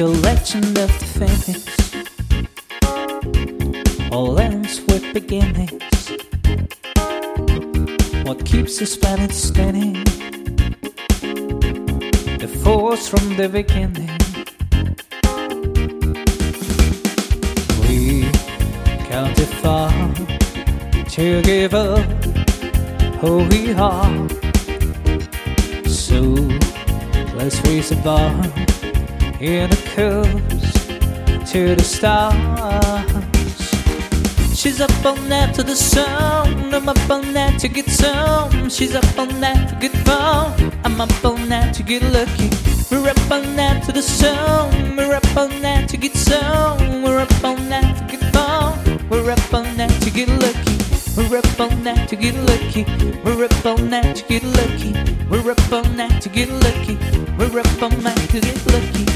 the legend of the phoenix. All ends with beginnings. What keeps this planet spinning? The force from the beginning. We can't far to give up who we are. So let's raise the bar in a coast to the stars. She's up all night to the sun. I'm up all night to get some. She's up all night to get fun. I'm up all night to get lucky. We're up all night to the sun. We're up all night to get some. We're up all night to get fun. We're up all night to get lucky. We're up all night to get lucky. We're up all night to get lucky. We're up all night to get lucky. We're up all night to get lucky.